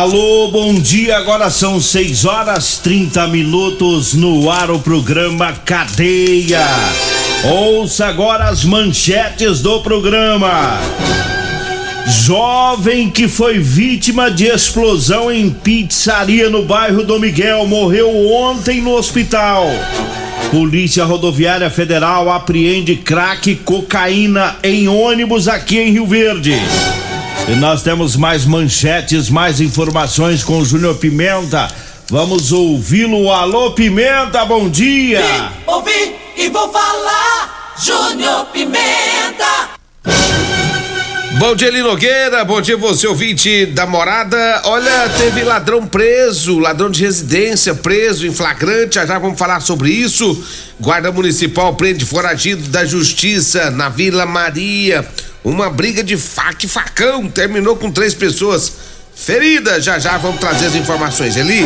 Alô, bom dia. Agora são 6 horas 30 minutos no ar o programa Cadeia. Ouça agora as manchetes do programa. Jovem que foi vítima de explosão em pizzaria no bairro do Miguel morreu ontem no hospital. Polícia Rodoviária Federal apreende crack cocaína em ônibus aqui em Rio Verde. E nós temos mais manchetes, mais informações com o Júnior Pimenta. Vamos ouvi-lo. Alô, Pimenta, bom dia! Vim, ouvi e vou falar, Júnior Pimenta! Bom dia, Eli Nogueira. Bom dia, você ouvinte da morada. Olha, teve ladrão preso, ladrão de residência preso em flagrante. Já, já vamos falar sobre isso. Guarda Municipal prende foragido da Justiça na Vila Maria. Uma briga de faca e facão terminou com três pessoas feridas. Já já vamos trazer as informações, Eli.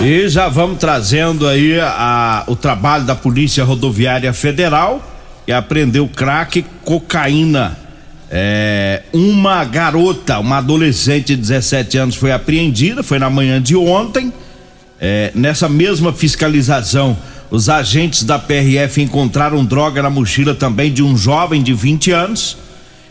E já vamos trazendo aí a, o trabalho da Polícia Rodoviária Federal que apreendeu crack cocaína. É, uma garota, uma adolescente de 17 anos foi apreendida, foi na manhã de ontem. É, nessa mesma fiscalização, os agentes da PRF encontraram droga na mochila também de um jovem de 20 anos.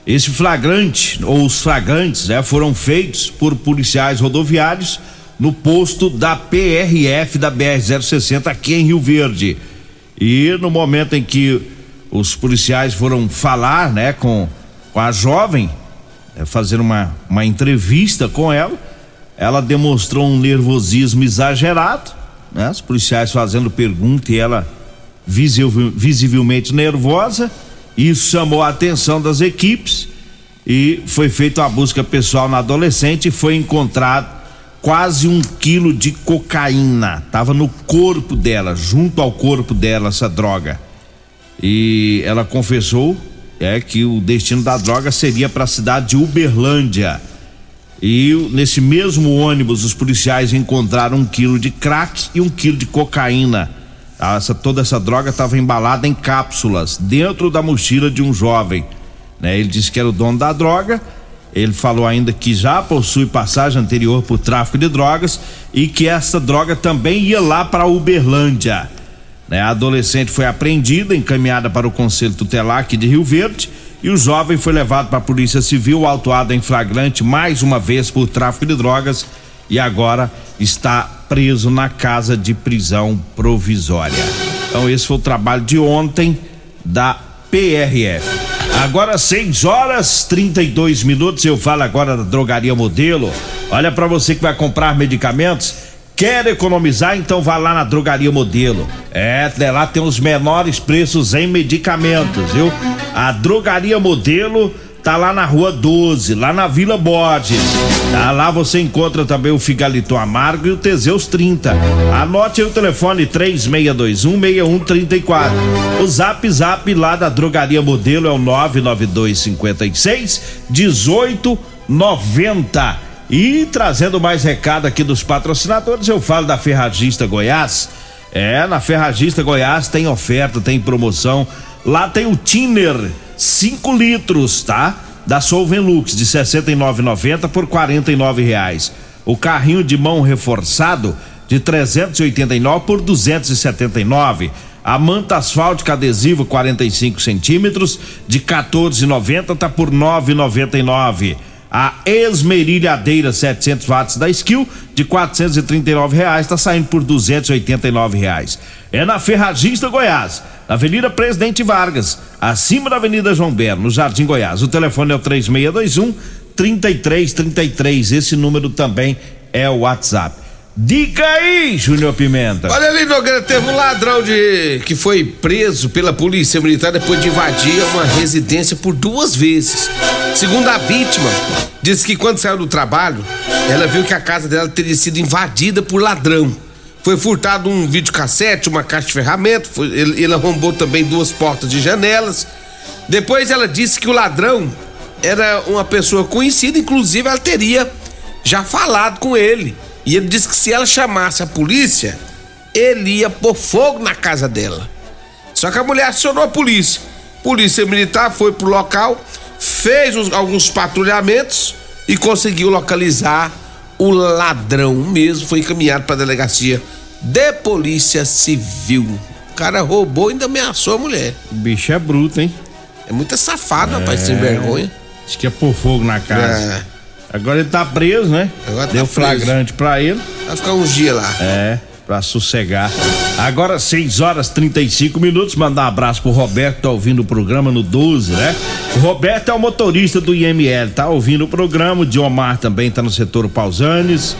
Esse flagrante, ou os flagrantes, né, foram feitos por policiais rodoviários no posto da PRF da BR-060 aqui em Rio Verde. E no momento em que os policiais foram falar, né, com, com a jovem, é, fazer uma, uma entrevista com ela, ela demonstrou um nervosismo exagerado, né, os policiais fazendo pergunta e ela visivelmente nervosa isso chamou a atenção das equipes e foi feita uma busca pessoal na adolescente e foi encontrado quase um quilo de cocaína. Tava no corpo dela, junto ao corpo dela, essa droga. E ela confessou é que o destino da droga seria para a cidade de Uberlândia. E nesse mesmo ônibus, os policiais encontraram um quilo de crack e um quilo de cocaína essa, toda essa droga estava embalada em cápsulas dentro da mochila de um jovem. Né? Ele disse que era o dono da droga. Ele falou ainda que já possui passagem anterior por tráfico de drogas e que essa droga também ia lá para Uberlândia. Né? A adolescente foi apreendida, encaminhada para o Conselho Tutelar aqui de Rio Verde e o jovem foi levado para a Polícia Civil, autuado em flagrante mais uma vez por tráfico de drogas e agora está preso na casa de prisão provisória. Então esse foi o trabalho de ontem da PRF. Agora 6 horas 32 minutos, eu falo agora da Drogaria Modelo. Olha para você que vai comprar medicamentos, quer economizar, então vá lá na Drogaria Modelo. É, lá tem os menores preços em medicamentos, viu? A Drogaria Modelo tá lá na rua 12, lá na Vila Borges. Tá lá você encontra também o Figalito Amargo e o Teseus 30. Anote aí o telefone 36216134. O Zap Zap lá da Drogaria Modelo é o 99256 1890. E trazendo mais recado aqui dos patrocinadores, eu falo da Ferragista Goiás. É, na Ferragista Goiás tem oferta, tem promoção. Lá tem o Tiner 5 litros, tá? Da Solvenlux de 69,90 por 49 reais. O carrinho de mão reforçado de 389 por 279. A manta asfáltica adesiva 45 centímetros de 14,90 tá por 9,99. A esmerilhadeira 700 watts da Skill de 439 reais tá saindo por 289 reais. É na Ferragista Goiás, na Avenida Presidente Vargas, acima da Avenida João Berno, no Jardim Goiás. O telefone é o 3621 3333. Esse número também é o WhatsApp. Diga aí, Júnior Pimenta. Olha ali, Nogueira, teve um ladrão de que foi preso pela polícia militar depois de invadir uma residência por duas vezes. Segundo a vítima, disse que quando saiu do trabalho, ela viu que a casa dela teria sido invadida por ladrão. Foi furtado um videocassete, uma caixa de ferramenta, foi, ele, ele arrombou também duas portas de janelas. Depois ela disse que o ladrão era uma pessoa conhecida, inclusive ela teria já falado com ele. E ele disse que se ela chamasse a polícia, ele ia pôr fogo na casa dela. Só que a mulher acionou a polícia. Polícia militar foi pro local, fez uns, alguns patrulhamentos e conseguiu localizar o ladrão mesmo. Foi encaminhado para a delegacia de polícia civil. O cara roubou e ainda ameaçou a mulher. O bicho é bruto, hein? É muito safado, é... rapaz, sem vergonha. Diz que é pôr fogo na casa. É. Agora ele tá preso, né? Agora tá Deu flagrante preso. pra ele. Vai ficar uns dias lá. É, pra sossegar. Agora 6 horas 35 minutos. Mandar um abraço pro Roberto, tá ouvindo o programa no 12, né? O Roberto é o motorista do IML, tá ouvindo o programa. O Diomar também tá no setor Pausanes.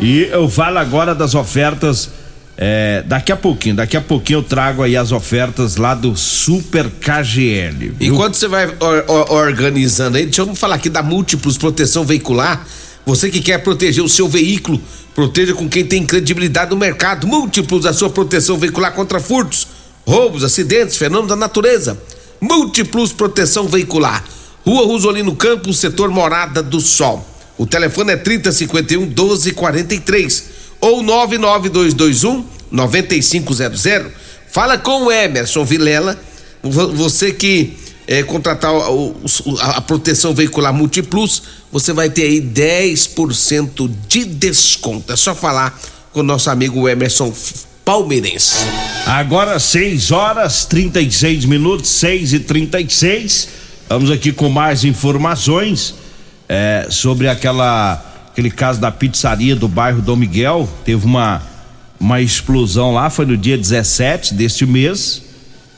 E eu falo agora das ofertas é, daqui a pouquinho, daqui a pouquinho eu trago aí as ofertas lá do Super KGL. Viu? Enquanto você vai or, or, organizando aí, deixa eu falar aqui da Múltiplos Proteção Veicular. Você que quer proteger o seu veículo, proteja com quem tem credibilidade no mercado. Múltiplos a sua proteção veicular contra furtos, roubos, acidentes, fenômenos da natureza. Múltiplos Proteção Veicular. Rua Rosolino Campos, setor Morada do Sol. O telefone é 3051 1243 ou 99221 9500. Fala com o Emerson Vilela, você que é, contratar a, a proteção veicular Multiplus, você vai ter aí 10% de desconto. É só falar com o nosso amigo Emerson Palmeirense. Agora 6 horas 36 minutos, 6 e 36 Vamos aqui com mais informações é, sobre aquela aquele caso da pizzaria do bairro Dom Miguel, teve uma, uma explosão lá, foi no dia 17 deste mês,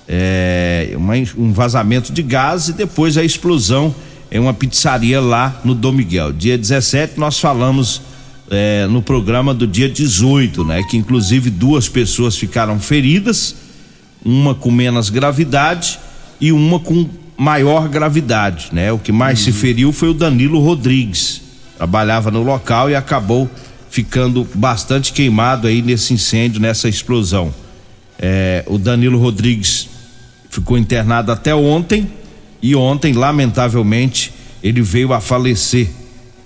é, uma, um vazamento de gás e depois a explosão em uma pizzaria lá no Dom Miguel. Dia 17 nós falamos é, no programa do dia 18, né? Que inclusive duas pessoas ficaram feridas, uma com menos gravidade e uma com maior gravidade, né? O que mais uhum. se feriu foi o Danilo Rodrigues trabalhava no local e acabou ficando bastante queimado aí nesse incêndio, nessa explosão. É, o Danilo Rodrigues ficou internado até ontem e ontem, lamentavelmente, ele veio a falecer.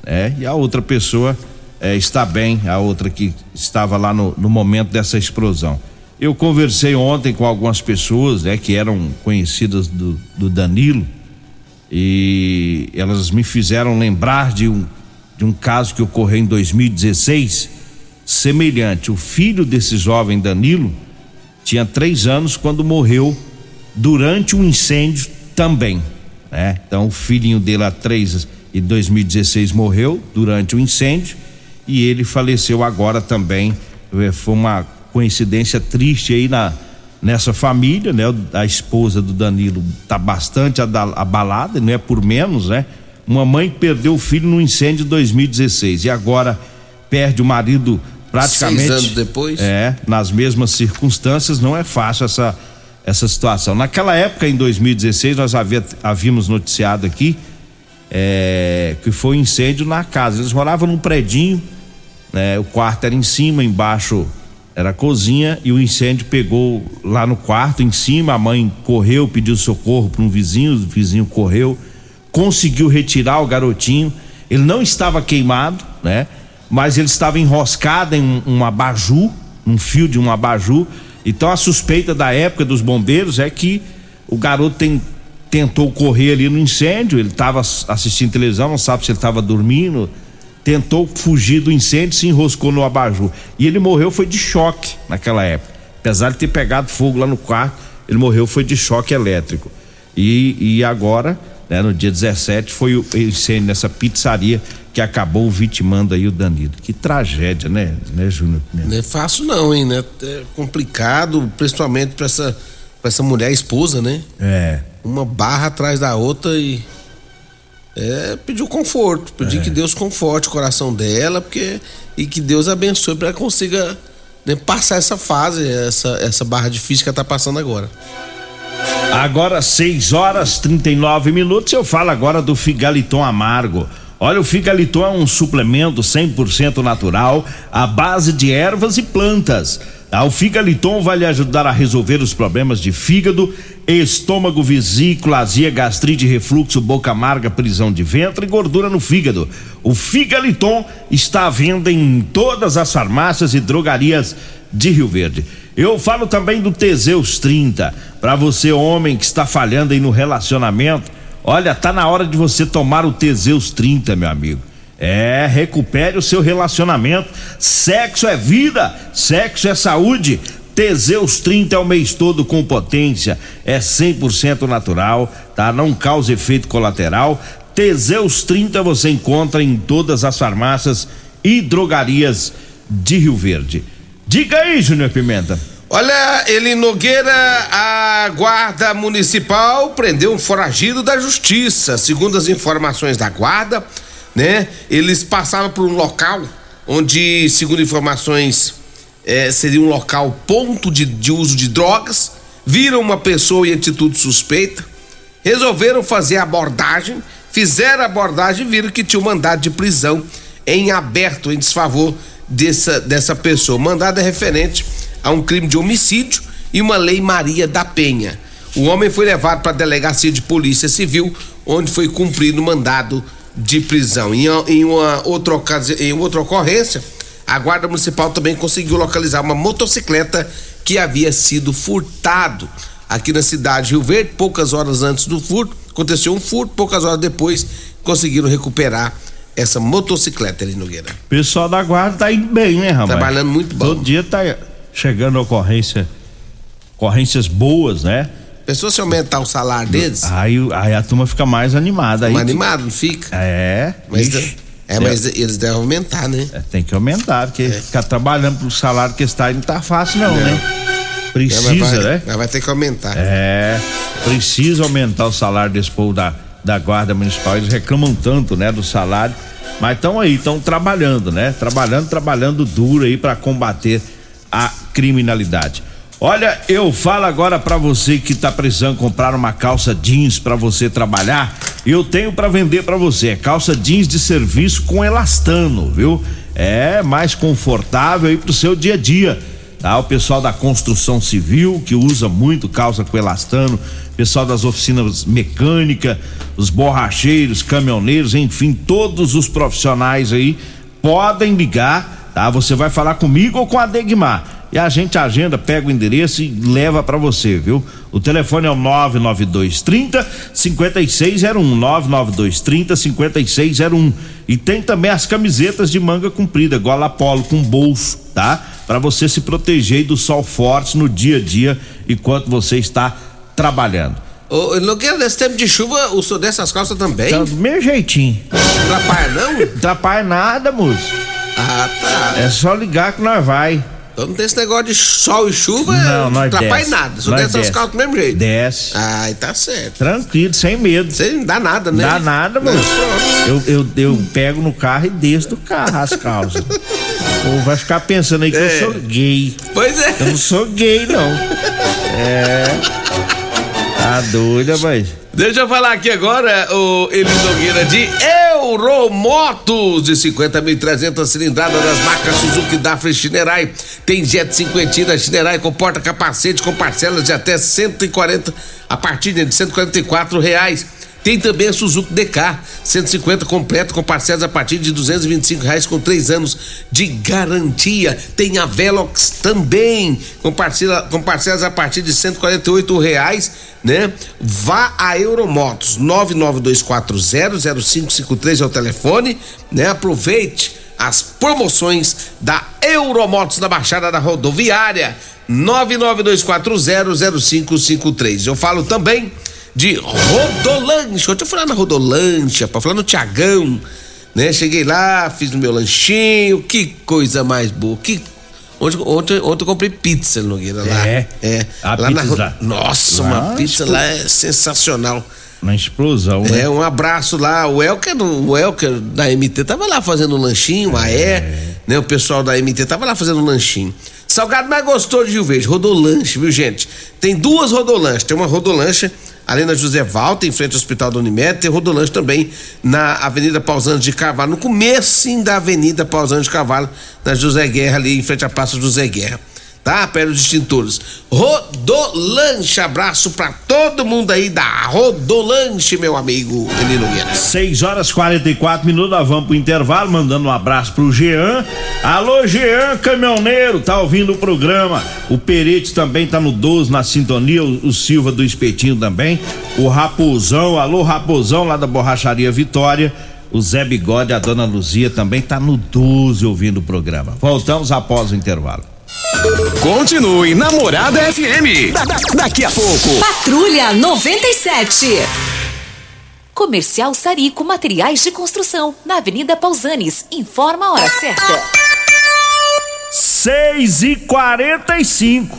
Né? E a outra pessoa é, está bem, a outra que estava lá no, no momento dessa explosão. Eu conversei ontem com algumas pessoas né, que eram conhecidas do, do Danilo e elas me fizeram lembrar de um de um caso que ocorreu em 2016, semelhante. O filho desse jovem Danilo tinha três anos quando morreu durante um incêndio também. Né? Então, o filhinho dele há três e 2016 morreu durante o um incêndio e ele faleceu agora também. É, foi uma coincidência triste aí na nessa família, né? A esposa do Danilo tá bastante abalada, não é por menos, né? Uma mãe perdeu o filho no incêndio de 2016 e agora perde o marido praticamente. Seis anos depois? É, nas mesmas circunstâncias, não é fácil essa, essa situação. Naquela época, em 2016, nós havia, havíamos noticiado aqui é, que foi um incêndio na casa. Eles moravam num predinho, né, o quarto era em cima, embaixo era a cozinha e o incêndio pegou lá no quarto, em cima. A mãe correu, pediu socorro para um vizinho, o vizinho correu conseguiu retirar o garotinho. Ele não estava queimado, né? Mas ele estava enroscado em um, um abajur, um fio de um abajur. Então a suspeita da época dos bombeiros é que o garoto tem, tentou correr ali no incêndio. Ele estava assistindo televisão, não sabe se ele estava dormindo. Tentou fugir do incêndio, se enroscou no abajur. E ele morreu foi de choque naquela época. Apesar de ter pegado fogo lá no quarto, ele morreu foi de choque elétrico. E, e agora, né, no dia 17, foi o incêndio nessa pizzaria que acabou vitimando aí o Danilo. Que tragédia, né, né, Júnior? Não é fácil não, hein, né? É complicado, principalmente para essa para essa mulher esposa, né? É. Uma barra atrás da outra e é, pediu conforto, pedir é. que Deus conforte o coração dela, porque e que Deus abençoe para que consiga né, passar essa fase, essa essa barra difícil que ela tá passando agora. Agora 6 horas 39 minutos, eu falo agora do Figaliton Amargo. Olha, o Figaliton é um suplemento 100% natural, à base de ervas e plantas. Tá? O Figaliton vai lhe ajudar a resolver os problemas de fígado, estômago, vesícula, azia, gastrite, refluxo, boca amarga, prisão de ventre e gordura no fígado. O Figaliton está à venda em todas as farmácias e drogarias de Rio Verde. Eu falo também do Teseus 30, para você homem que está falhando aí no relacionamento Olha, tá na hora de você tomar o Teseus 30, meu amigo. É, recupere o seu relacionamento. Sexo é vida, sexo é saúde. Teseus 30 é o mês todo com potência, é 100% natural, tá? Não causa efeito colateral. Teseus 30 você encontra em todas as farmácias e drogarias de Rio Verde. Diga aí, Júnior Pimenta. Olha, ele Nogueira, a guarda municipal prendeu um foragido da justiça. Segundo as informações da guarda, né? Eles passavam por um local onde, segundo informações, é, seria um local ponto de, de uso de drogas. Viram uma pessoa em atitude suspeita, resolveram fazer abordagem, fizeram abordagem e viram que tinha um mandado de prisão em aberto em desfavor dessa, dessa pessoa. O mandado é referente a um crime de homicídio e uma lei Maria da Penha. O homem foi levado para a delegacia de polícia civil, onde foi cumprido o mandado de prisão. Em, em, uma outra em outra ocorrência, a Guarda Municipal também conseguiu localizar uma motocicleta que havia sido furtado aqui na cidade de Rio Verde. Poucas horas antes do furto, aconteceu um furto, poucas horas depois conseguiram recuperar essa motocicleta ali, Nogueira. Pessoal da guarda tá indo bem, né, rapaz? Trabalhando muito bom. Todo dia tá chegando ocorrência, ocorrências boas, né? Pessoa se aumentar o salário deles. Aí, aí a turma fica mais animada. Mais animado, não fica? É. Mas, ixi, é, mas é. eles devem aumentar, né? É, tem que aumentar, porque é. ficar trabalhando pro salário que está aí não tá fácil, não, não. né? Precisa, vai, né? Mas vai ter que aumentar. É, precisa aumentar o salário desse povo da, da Guarda Municipal. Eles reclamam tanto, né, do salário. Mas estão aí, estão trabalhando, né? Trabalhando, trabalhando duro aí para combater a criminalidade. Olha, eu falo agora para você que tá precisando comprar uma calça jeans para você trabalhar, eu tenho para vender para você. É calça jeans de serviço com elastano, viu? É mais confortável aí pro seu dia a dia. Tá? O pessoal da construção civil que usa muito calça com elastano, pessoal das oficinas mecânicas, os borracheiros, caminhoneiros, enfim, todos os profissionais aí podem ligar tá? Você vai falar comigo ou com a Degmar. E a gente agenda, pega o endereço e leva para você, viu? O telefone é o 99230 5601 99230 5601. E tem também as camisetas de manga comprida, igual a Polo com bolso, tá? Para você se proteger do sol forte no dia a dia enquanto você está trabalhando. Ô, Nogueira, nesse tempo de chuva, o senhor dessas calças também? Tá do meu jeitinho. Não atrapalha não? atrapalha nada, moço. Ah, tá. É só ligar que nós vai. Então não tem esse negócio de sol e chuva, não, não atrapalha nada. Só desce as calças do mesmo jeito. Desce. Ai, tá certo. Tranquilo, sem medo. Sem dá nada, né? Dá nada, mano. Eu, eu, eu pego no carro e desço do carro as calças. Ou vai ficar pensando aí que é. eu sou gay. Pois é. Eu não sou gay, não. É. Tá doida, mas. Deixa eu falar aqui agora, o Eli Nogueira de Euromotos de 50.300 cilindradas das marcas Suzuki Dafra Shinerai. Tem Jet 50 da Shinerai com porta-capacete com parcelas de até 140 a partir de 144 reais. Tem também a Suzuki DK 150 completo com parcelas a partir de 225 reais com três anos de garantia. Tem a Velox também com, parcela, com parcelas a partir de 148 reais, né? Vá a Euromotos 992400553 é o telefone, né? Aproveite as promoções da Euromotos na Baixada da Rodoviária 992400553. Eu falo também de Rodolanche. Ontem eu fui lá na Rodolanche, para falar no Tiagão, né? Cheguei lá, fiz o meu lanchinho, que coisa mais boa, que Ontem, ontem, ontem eu comprei pizza, Nogueira, lá. É? É. A lá pizza na. Nossa, Lá uma pizza lá é sensacional. Na explosão, né? É, um abraço lá. O Elker, o Elker da MT tava lá fazendo um lanchinho, a É. E, né? O pessoal da MT tava lá fazendo um lanchinho. Salgado mais gostoso de Rio Verde, Rodolanche, viu, gente? Tem duas Rodolanches. Tem uma Rodolanche ali na José Valta, em frente ao Hospital da Unimed. Tem Rodolanche também na Avenida Pausanias de Carvalho, no começo da Avenida Pausanias de Carvalho, na José Guerra, ali em frente à Praça José Guerra. Tá? Perto dos extintores. Rodolanche, abraço pra todo mundo aí da Rodolanche, meu amigo Elino Guerra. 6 horas 44 minutos, nós vamos pro intervalo, mandando um abraço pro Jean. Alô, Jean, caminhoneiro, tá ouvindo o programa. O Perete também tá no 12 na sintonia, o, o Silva do Espetinho também. O Raposão, alô, Raposão, lá da Borracharia Vitória. O Zé Bigode, a dona Luzia também tá no 12 ouvindo o programa. Voltamos após o intervalo. Continue Namorada FM. Da- da- daqui a pouco. Patrulha 97. Comercial Sarico Materiais de Construção, na Avenida Pausanes. Informa a hora certa. 6 e 45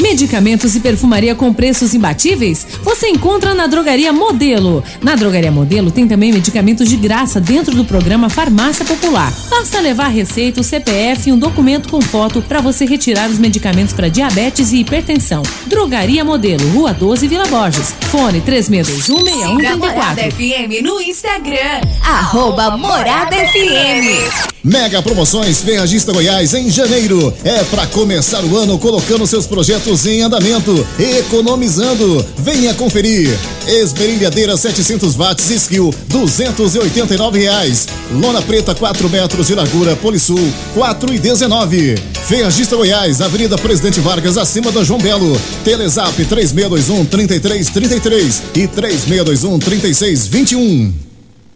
Medicamentos e perfumaria com preços imbatíveis? Você encontra na Drogaria Modelo. Na Drogaria Modelo tem também medicamentos de graça dentro do programa Farmácia Popular. Basta levar a receita, o CPF e um documento com foto para você retirar os medicamentos para diabetes e hipertensão. Drogaria Modelo, Rua 12, Vila Borges. Fone 3621 Siga a Morada 6134. FM no Instagram. Arroba Morada FM. Mega Promoções Ferragista Goiás em janeiro. É para começar o ano colocando seus projetos em andamento, economizando. Venha conferir. Esmerilhadeira 700 watts Skill, 289 reais. Lona preta 4 metros de largura Polisul, 4 e 19. Ferragista Goiás, Avenida Presidente Vargas, acima da João Belo. Telezap 3621 3333 e 3621 3621.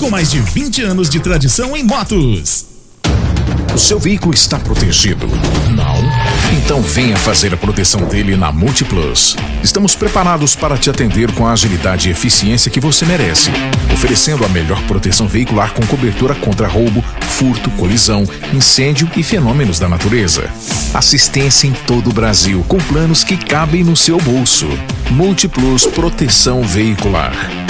com mais de 20 anos de tradição em motos. O seu veículo está protegido? Não? Então venha fazer a proteção dele na Multiplus. Estamos preparados para te atender com a agilidade e eficiência que você merece, oferecendo a melhor proteção veicular com cobertura contra roubo, furto, colisão, incêndio e fenômenos da natureza. Assistência em todo o Brasil, com planos que cabem no seu bolso. Multiplus Proteção Veicular.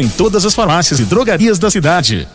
em todas as farmácias e drogarias da cidade.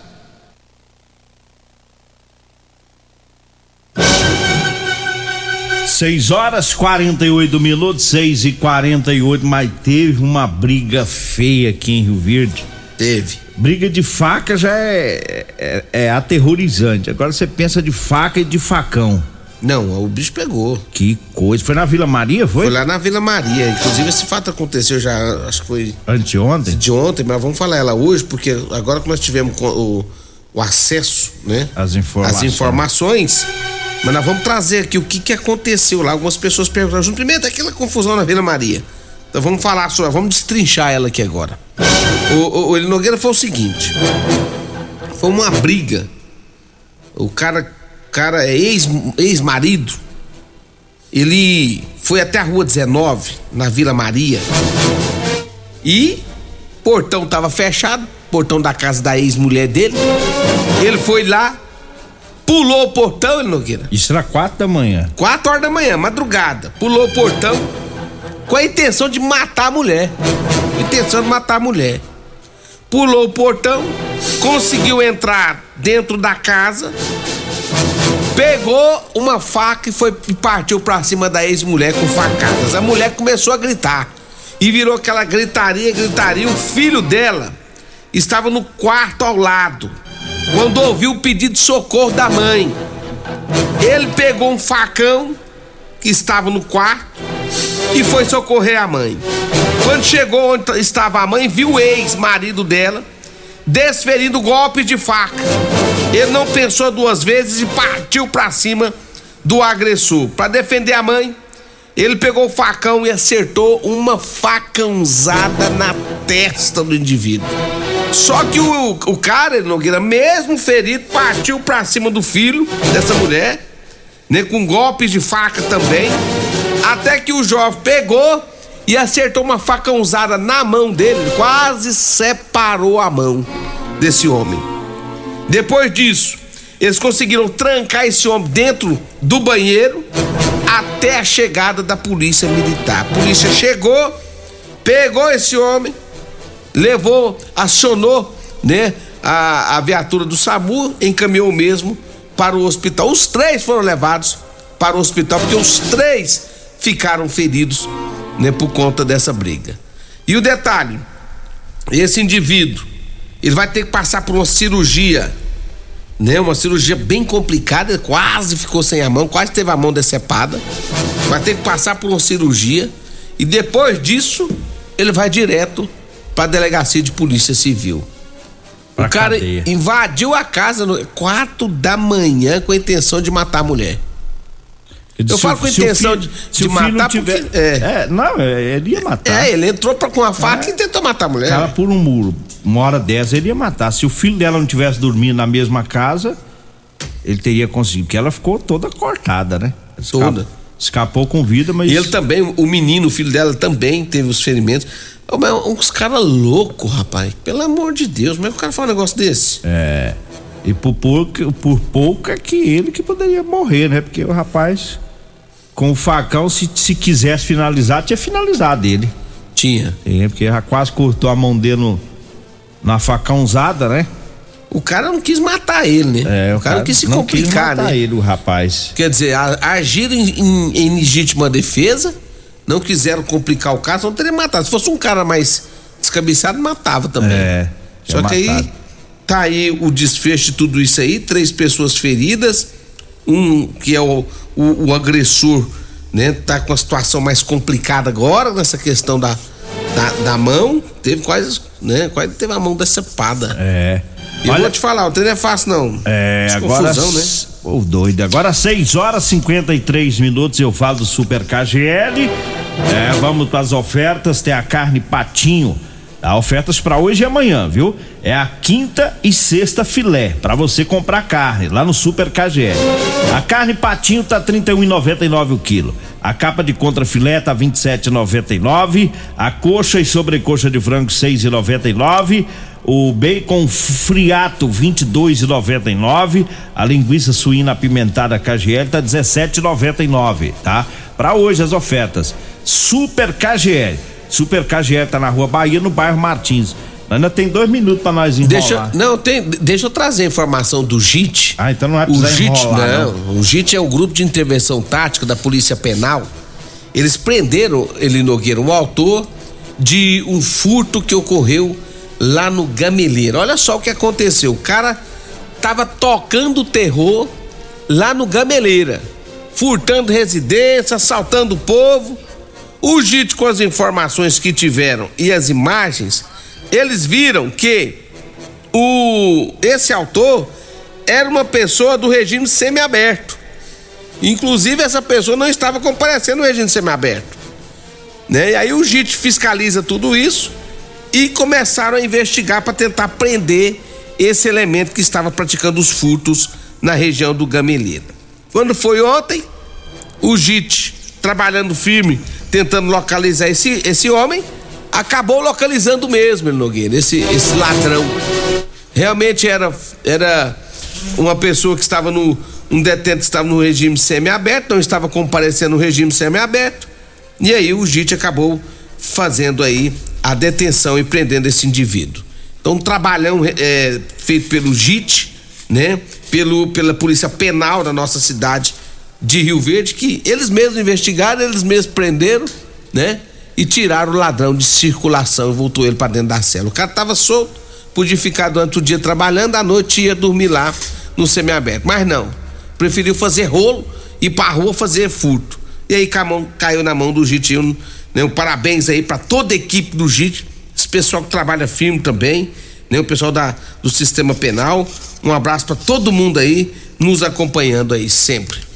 Seis horas 48 minutos, 6 e 48 mas teve uma briga feia aqui em Rio Verde. Teve. Briga de faca já é, é, é aterrorizante. Agora você pensa de faca e de facão. Não, o bicho pegou. Que coisa. Foi na Vila Maria, foi? Foi lá na Vila Maria. Inclusive, esse fato aconteceu já, acho que foi. Anteontem? De ontem, mas vamos falar ela hoje, porque agora que nós tivemos o, o acesso, né? As informações. As informações. Mas nós vamos trazer aqui o que, que aconteceu lá. Algumas pessoas perguntaram, Júnior Pimenta, aquela confusão na Vila Maria. Então vamos falar sobre, vamos destrinchar ela aqui agora. O, o, o Nogueira foi o seguinte: foi uma briga. O cara, cara é ex, ex-marido. Ele foi até a rua 19, na Vila Maria. E portão tava fechado, portão da casa da ex-mulher dele. Ele foi lá, pulou o portão, Nogueira. Isso era quatro da manhã. Quatro horas da manhã, madrugada. Pulou o portão com a intenção de matar a mulher. Intenção de matar a mulher. Pulou o portão, conseguiu entrar dentro da casa, pegou uma faca e foi partiu pra cima da ex-mulher com facadas. A mulher começou a gritar e virou aquela gritaria, gritaria. O filho dela estava no quarto ao lado quando ouviu o pedido de socorro da mãe. Ele pegou um facão que estava no quarto e foi socorrer a mãe. Quando chegou onde estava a mãe, viu o ex-marido dela desferindo golpe de faca. Ele não pensou duas vezes e partiu para cima do agressor. Para defender a mãe, ele pegou o facão e acertou uma facãozada na testa do indivíduo. Só que o, o cara, Nogueira, mesmo ferido, partiu para cima do filho dessa mulher, né, com golpes de faca também, até que o jovem pegou e acertou uma facãozada na mão dele, quase separou a mão desse homem. Depois disso, eles conseguiram trancar esse homem dentro do banheiro até a chegada da polícia militar. A polícia chegou, pegou esse homem, levou, acionou, né, a, a viatura do SAMU, encaminhou mesmo para o hospital. Os três foram levados para o hospital porque os três ficaram feridos, né, por conta dessa briga. E o detalhe, esse indivíduo, ele vai ter que passar por uma cirurgia, né, uma cirurgia bem complicada, quase ficou sem a mão, quase teve a mão decepada. Vai ter que passar por uma cirurgia e depois disso ele vai direto para a delegacia de polícia civil. Pra o cara cadeia. invadiu a casa no quatro da manhã com a intenção de matar a mulher. Eu Se falo com intenção filho- de, de matar tiver- porque. É, É, não, é, ele ia matar. é, ele entrou pra, com a faca e tentou matar a mulher. Cara, por um muro. Uma hora dessa ele ia matar. Se o filho dela não tivesse dormindo na mesma casa, ele teria conseguido. Porque ela ficou toda cortada, né? Escapou- Toda. Escapou com vida, mas. E ele também, o menino, o filho dela, também teve os ferimentos. Mas uns caras loucos, rapaz. Pelo amor de Deus, como é que o cara fala um negócio desse? É. E por pouco, por pouco é que ele que poderia morrer, né? Porque o rapaz, com o facão, se, se quisesse finalizar, tinha finalizado ele. Tinha. É, porque já quase cortou a mão dele no, na facãozada, né? O cara não quis matar ele, né? É, o, cara não quis se não quis complicar, matar né? ele, o rapaz. Quer dizer, a- agir em, em- em legítima defesa, não quiseram complicar o caso, não teria matado. Se fosse um cara mais descabeçado, matava também. É. Só que aí matado. tá aí o desfecho de tudo isso aí, três pessoas feridas, um que é o, o, o agressor, né? Tá com a situação mais complicada agora nessa questão da, da, da mão, teve quase, né? Quase teve a mão decepada. É. Eu Olha- vou te falar, o treino é fácil não. É, Essa agora. confusão, né? Ô, doido. Agora 6 horas e 53 minutos eu falo do Super KGL. É, vamos para as ofertas. Tem a carne patinho Há ofertas para hoje e amanhã, viu? É a quinta e sexta filé para você comprar carne lá no Super KGL. A carne patinho tá 31,99 o quilo. A capa de contra filé tá 27,99. A coxa e sobrecoxa de frango 6,99. O bacon friato 22,99. A linguiça suína apimentada KGL tá 17,99, tá? Para hoje as ofertas. Super KGL. Super KGL tá na Rua Bahia, no bairro Martins. Ainda tem dois minutos para nós enrolar. Deixa, não, tem, deixa eu trazer a informação do JIT. Ah, então não é O JIT, não, não. O JIT é o grupo de intervenção tática da Polícia Penal. Eles prenderam, ele Nogueira, o autor de um furto que ocorreu lá no Gameleira. Olha só o que aconteceu. O cara tava tocando terror lá no Gameleira, furtando residência, assaltando o povo. O JIT, com as informações que tiveram e as imagens, eles viram que o esse autor era uma pessoa do regime semiaberto. Inclusive, essa pessoa não estava comparecendo no regime semiaberto. Né? E aí o JIT fiscaliza tudo isso e começaram a investigar para tentar prender esse elemento que estava praticando os furtos na região do Gameleira. Quando foi ontem, o JIT trabalhando firme tentando localizar esse, esse homem, acabou localizando mesmo, Nogueira, esse, esse ladrão. Realmente era, era uma pessoa que estava no. Um detento estava no regime semiaberto, não estava comparecendo no regime semiaberto. E aí o JIT acabou fazendo aí a detenção e prendendo esse indivíduo. Então, um trabalhão é, feito pelo JIT, né? Pelo, pela Polícia Penal da nossa cidade de Rio Verde, que eles mesmos investigaram, eles mesmos prenderam, né? E tiraram o ladrão de circulação e voltou ele para dentro da cela. O cara tava solto, podia ficar durante o dia trabalhando, à noite ia dormir lá no semiaberto. Mas não, preferiu fazer rolo e para rua fazer furto. E aí caiu na mão do JIT. Né, um parabéns aí para toda a equipe do JIT, esse pessoal que trabalha firme também, né, o pessoal da, do sistema penal. Um abraço para todo mundo aí, nos acompanhando aí sempre.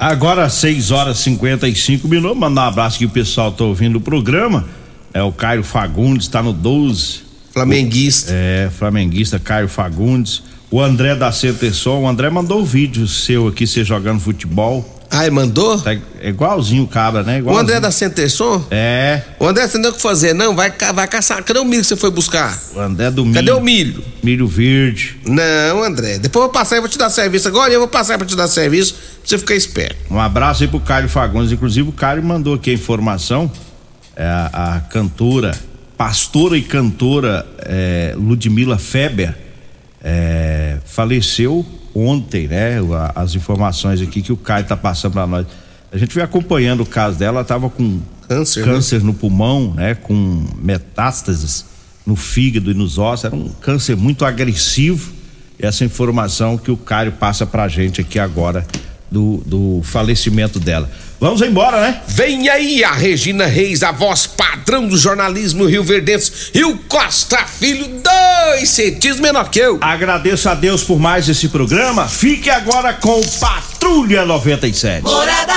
Agora, 6 horas e 55 minutos. Mandar um abraço que o pessoal tá ouvindo o programa. É o Caio Fagundes, tá no 12. Flamenguista. O, é, flamenguista Caio Fagundes. O André da Centerson. O André mandou o vídeo seu aqui, você jogando futebol. Ah, ele mandou? Tá é igualzinho o cabra, né? Igualzinho. O André da Centerson? É. O André, você não tem o que fazer, não? Vai, vai caçar. Cadê o milho que você foi buscar? O André do milho. Cadê o milho? Milho verde. Não, André. Depois eu vou passar e vou te dar serviço. Agora eu vou passar pra te dar serviço pra você ficar esperto. Um abraço aí pro Cário Fagundes. Inclusive, o Cário mandou aqui a informação. É a, a cantora, pastora e cantora é, Ludmila Feber é, faleceu ontem, né? As informações aqui que o Caio tá passando para nós. A gente vem acompanhando o caso dela, ela tava com câncer, câncer né? no pulmão, né? Com metástases no fígado e nos ossos, era um câncer muito agressivo. Essa informação que o Caio passa pra gente aqui agora do, do falecimento dela. Vamos embora, né? Vem aí a Regina Reis, a voz padrão do jornalismo Rio Verdense, e o Costa Filho, dois centímetros menor que eu. Agradeço a Deus por mais esse programa. Fique agora com Patrulha 97. Morada